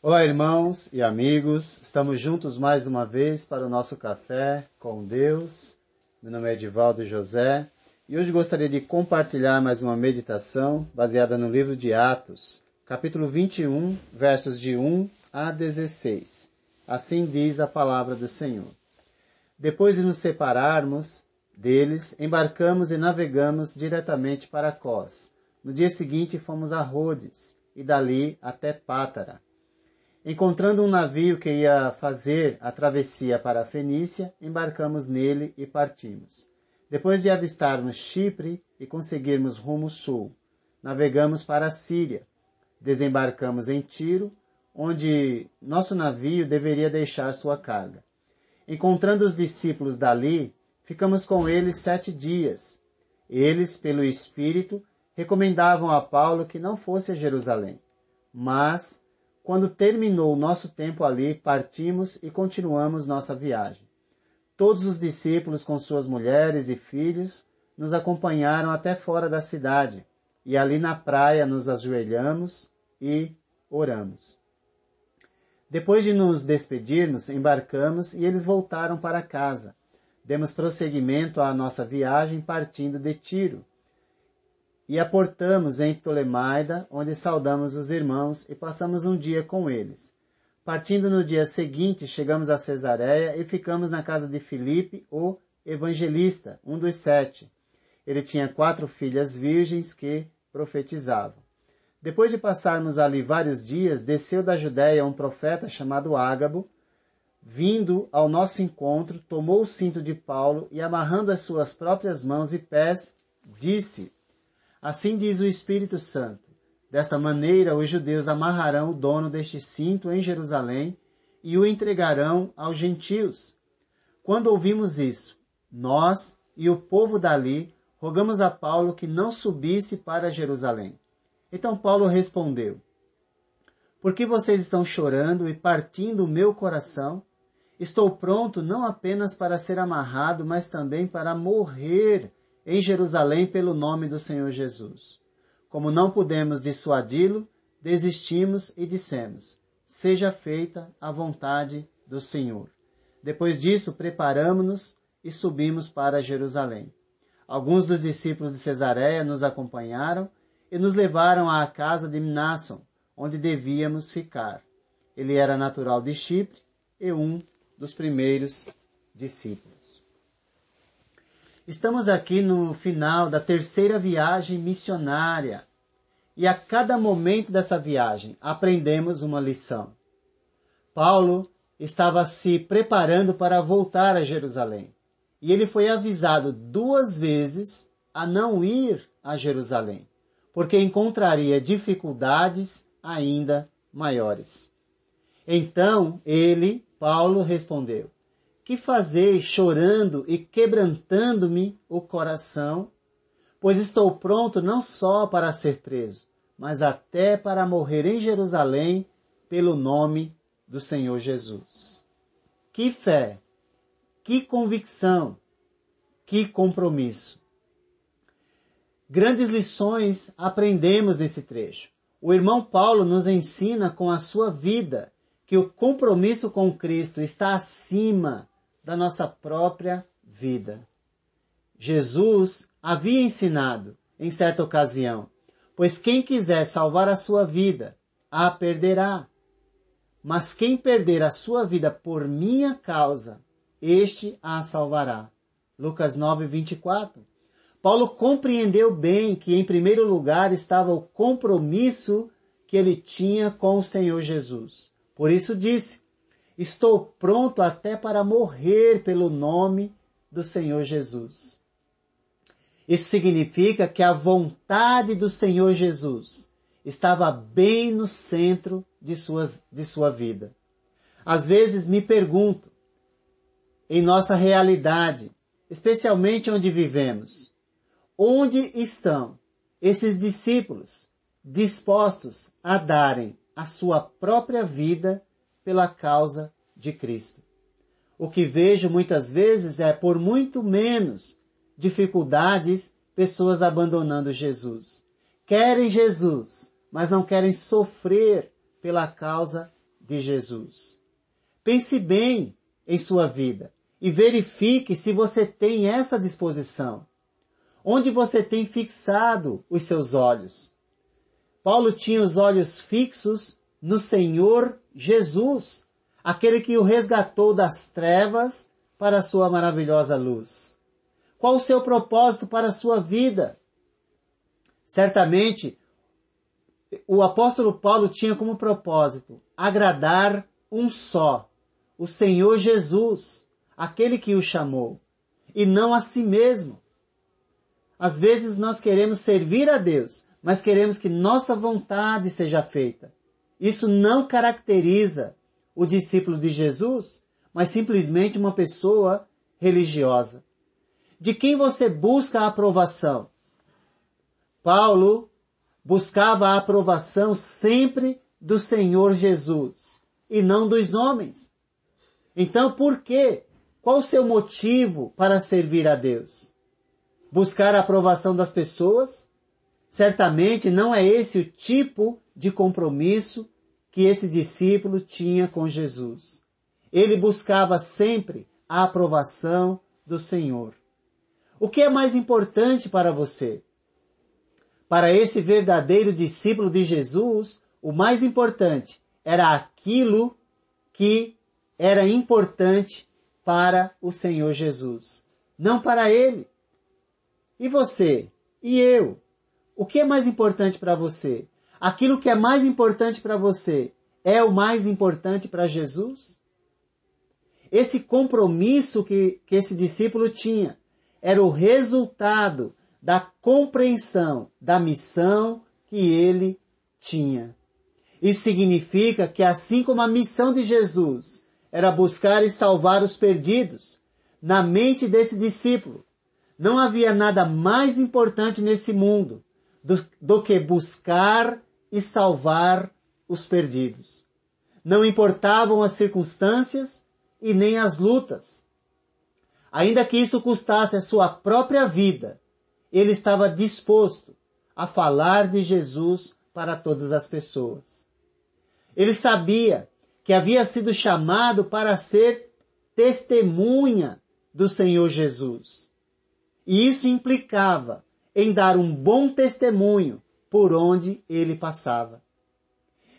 Olá, irmãos e amigos. Estamos juntos mais uma vez para o nosso café com Deus. Meu nome é Edivaldo José e hoje gostaria de compartilhar mais uma meditação baseada no livro de Atos, capítulo 21, versos de 1 a 16. Assim diz a palavra do Senhor. Depois de nos separarmos deles, embarcamos e navegamos diretamente para Cós. No dia seguinte fomos a Rhodes e dali até Pátara Encontrando um navio que ia fazer a travessia para a Fenícia, embarcamos nele e partimos. Depois de avistarmos Chipre e conseguirmos rumo sul, navegamos para a Síria. Desembarcamos em Tiro, onde nosso navio deveria deixar sua carga. Encontrando os discípulos dali, ficamos com eles sete dias. Eles, pelo Espírito, recomendavam a Paulo que não fosse a Jerusalém, mas quando terminou o nosso tempo ali, partimos e continuamos nossa viagem. Todos os discípulos, com suas mulheres e filhos, nos acompanharam até fora da cidade, e ali na praia nos ajoelhamos e oramos. Depois de nos despedirmos, embarcamos e eles voltaram para casa. Demos prosseguimento à nossa viagem partindo de Tiro, e aportamos em Ptolemaida, onde saudamos os irmãos e passamos um dia com eles. Partindo no dia seguinte, chegamos a Cesareia e ficamos na casa de Filipe, o evangelista, um dos sete. Ele tinha quatro filhas virgens que profetizavam. Depois de passarmos ali vários dias, desceu da Judéia um profeta chamado Ágabo, vindo ao nosso encontro, tomou o cinto de Paulo e, amarrando as suas próprias mãos e pés, disse Assim diz o Espírito Santo. Desta maneira, os judeus amarrarão o dono deste cinto em Jerusalém e o entregarão aos gentios. Quando ouvimos isso, nós e o povo dali rogamos a Paulo que não subisse para Jerusalém. Então Paulo respondeu: Por que vocês estão chorando e partindo o meu coração? Estou pronto não apenas para ser amarrado, mas também para morrer em Jerusalém pelo nome do Senhor Jesus. Como não pudemos dissuadi-lo, desistimos e dissemos: Seja feita a vontade do Senhor. Depois disso, preparamos-nos e subimos para Jerusalém. Alguns dos discípulos de Cesareia nos acompanharam e nos levaram à casa de Mnasson, onde devíamos ficar. Ele era natural de Chipre e um dos primeiros discípulos. Estamos aqui no final da terceira viagem missionária e a cada momento dessa viagem aprendemos uma lição. Paulo estava se preparando para voltar a Jerusalém e ele foi avisado duas vezes a não ir a Jerusalém, porque encontraria dificuldades ainda maiores. Então ele, Paulo, respondeu: que fazeis chorando e quebrantando-me o coração? Pois estou pronto não só para ser preso, mas até para morrer em Jerusalém pelo nome do Senhor Jesus. Que fé, que convicção, que compromisso. Grandes lições aprendemos nesse trecho. O irmão Paulo nos ensina com a sua vida que o compromisso com Cristo está acima da nossa própria vida. Jesus havia ensinado, em certa ocasião, pois quem quiser salvar a sua vida, a perderá. Mas quem perder a sua vida por minha causa, este a salvará. Lucas 9, 24. Paulo compreendeu bem que, em primeiro lugar, estava o compromisso que ele tinha com o Senhor Jesus. Por isso disse: Estou pronto até para morrer pelo nome do Senhor Jesus. Isso significa que a vontade do Senhor Jesus estava bem no centro de, suas, de sua vida. Às vezes me pergunto, em nossa realidade, especialmente onde vivemos, onde estão esses discípulos dispostos a darem a sua própria vida pela causa de Cristo. O que vejo muitas vezes é, por muito menos dificuldades, pessoas abandonando Jesus. Querem Jesus, mas não querem sofrer pela causa de Jesus. Pense bem em sua vida e verifique se você tem essa disposição. Onde você tem fixado os seus olhos? Paulo tinha os olhos fixos no Senhor Jesus, aquele que o resgatou das trevas para a sua maravilhosa luz. Qual o seu propósito para a sua vida? Certamente, o apóstolo Paulo tinha como propósito agradar um só, o Senhor Jesus, aquele que o chamou, e não a si mesmo. Às vezes nós queremos servir a Deus, mas queremos que nossa vontade seja feita. Isso não caracteriza o discípulo de Jesus, mas simplesmente uma pessoa religiosa. De quem você busca a aprovação? Paulo buscava a aprovação sempre do Senhor Jesus e não dos homens. Então, por quê? Qual o seu motivo para servir a Deus? Buscar a aprovação das pessoas? Certamente não é esse o tipo de compromisso que esse discípulo tinha com Jesus. Ele buscava sempre a aprovação do Senhor. O que é mais importante para você? Para esse verdadeiro discípulo de Jesus, o mais importante era aquilo que era importante para o Senhor Jesus, não para ele. E você? E eu? O que é mais importante para você? Aquilo que é mais importante para você é o mais importante para Jesus? Esse compromisso que, que esse discípulo tinha era o resultado da compreensão da missão que ele tinha. Isso significa que, assim como a missão de Jesus era buscar e salvar os perdidos, na mente desse discípulo, não havia nada mais importante nesse mundo do, do que buscar e salvar os perdidos. Não importavam as circunstâncias e nem as lutas. Ainda que isso custasse a sua própria vida, ele estava disposto a falar de Jesus para todas as pessoas. Ele sabia que havia sido chamado para ser testemunha do Senhor Jesus. E isso implicava em dar um bom testemunho por onde ele passava.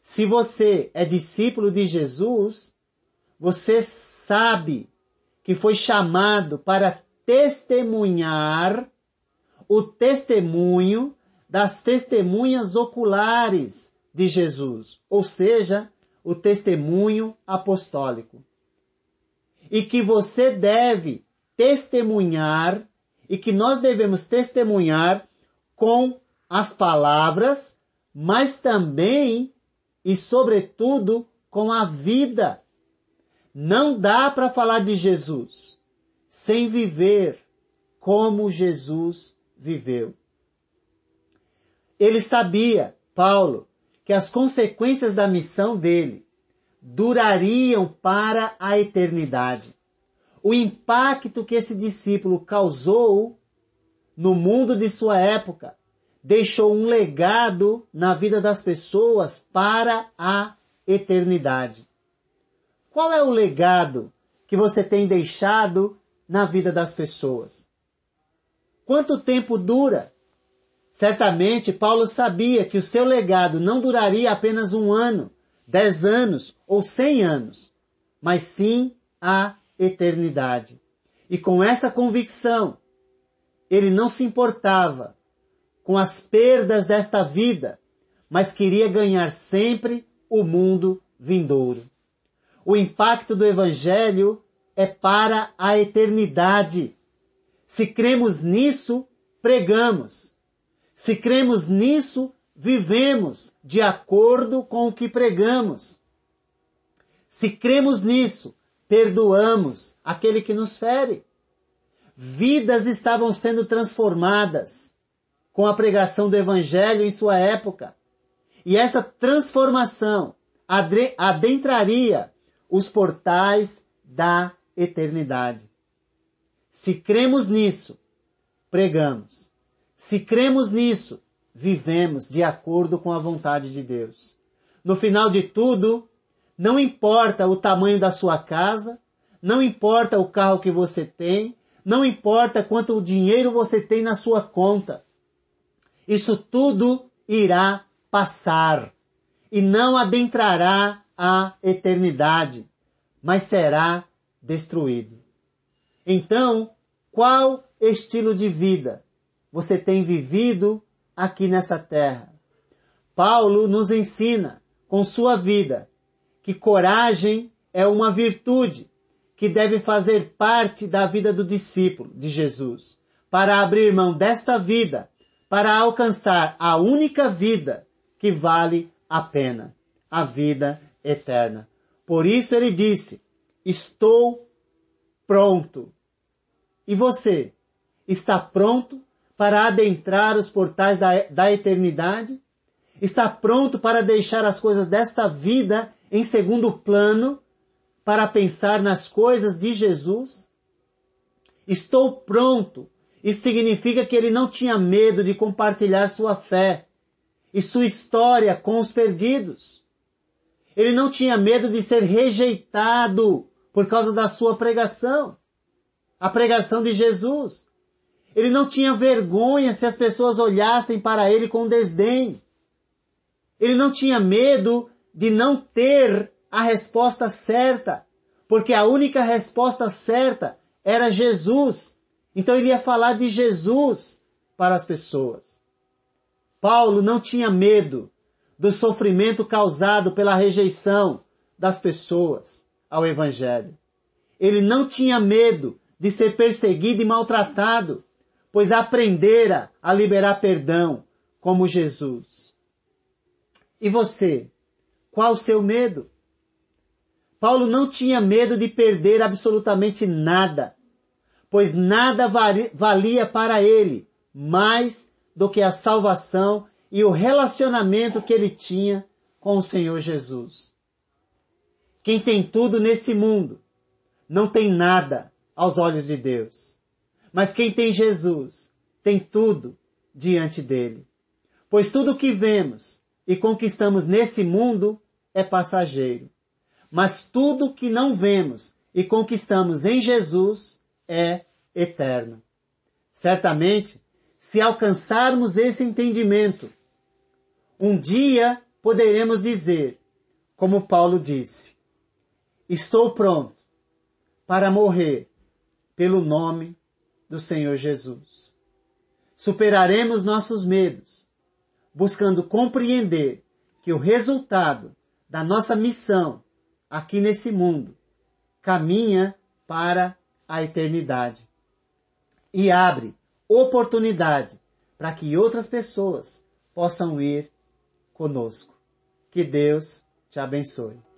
Se você é discípulo de Jesus, você sabe que foi chamado para testemunhar o testemunho das testemunhas oculares de Jesus, ou seja, o testemunho apostólico. E que você deve testemunhar e que nós devemos testemunhar com as palavras, mas também e sobretudo com a vida. Não dá para falar de Jesus sem viver como Jesus viveu. Ele sabia, Paulo, que as consequências da missão dele durariam para a eternidade o impacto que esse discípulo causou no mundo de sua época, deixou um legado na vida das pessoas para a eternidade. Qual é o legado que você tem deixado na vida das pessoas? Quanto tempo dura? Certamente Paulo sabia que o seu legado não duraria apenas um ano, dez anos ou cem anos, mas sim a eternidade. E com essa convicção, ele não se importava com as perdas desta vida, mas queria ganhar sempre o mundo vindouro. O impacto do Evangelho é para a eternidade. Se cremos nisso, pregamos. Se cremos nisso, vivemos de acordo com o que pregamos. Se cremos nisso, perdoamos aquele que nos fere. Vidas estavam sendo transformadas com a pregação do Evangelho em sua época. E essa transformação adentraria os portais da eternidade. Se cremos nisso, pregamos. Se cremos nisso, vivemos de acordo com a vontade de Deus. No final de tudo, Não importa o tamanho da sua casa, não importa o carro que você tem, não importa quanto dinheiro você tem na sua conta. Isso tudo irá passar e não adentrará a eternidade, mas será destruído. Então, qual estilo de vida você tem vivido aqui nessa terra? Paulo nos ensina com sua vida que coragem é uma virtude que deve fazer parte da vida do discípulo de Jesus, para abrir mão desta vida, para alcançar a única vida que vale a pena, a vida eterna. Por isso ele disse: Estou pronto. E você? Está pronto para adentrar os portais da, da eternidade? Está pronto para deixar as coisas desta vida em segundo plano para pensar nas coisas de Jesus? Estou pronto. Isso significa que ele não tinha medo de compartilhar sua fé e sua história com os perdidos. Ele não tinha medo de ser rejeitado por causa da sua pregação. A pregação de Jesus. Ele não tinha vergonha se as pessoas olhassem para ele com desdém. Ele não tinha medo de não ter a resposta certa, porque a única resposta certa era Jesus. Então ele ia falar de Jesus para as pessoas. Paulo não tinha medo do sofrimento causado pela rejeição das pessoas ao Evangelho. Ele não tinha medo de ser perseguido e maltratado, pois aprendera a liberar perdão como Jesus. E você? Qual o seu medo? Paulo não tinha medo de perder absolutamente nada, pois nada valia para ele mais do que a salvação e o relacionamento que ele tinha com o Senhor Jesus. Quem tem tudo nesse mundo não tem nada aos olhos de Deus. Mas quem tem Jesus tem tudo diante dele. Pois tudo o que vemos e conquistamos nesse mundo é passageiro. Mas tudo que não vemos e conquistamos em Jesus é eterno. Certamente, se alcançarmos esse entendimento, um dia poderemos dizer, como Paulo disse, Estou pronto para morrer pelo nome do Senhor Jesus. Superaremos nossos medos, buscando compreender que o resultado da nossa missão aqui nesse mundo caminha para a eternidade e abre oportunidade para que outras pessoas possam ir conosco. Que Deus te abençoe.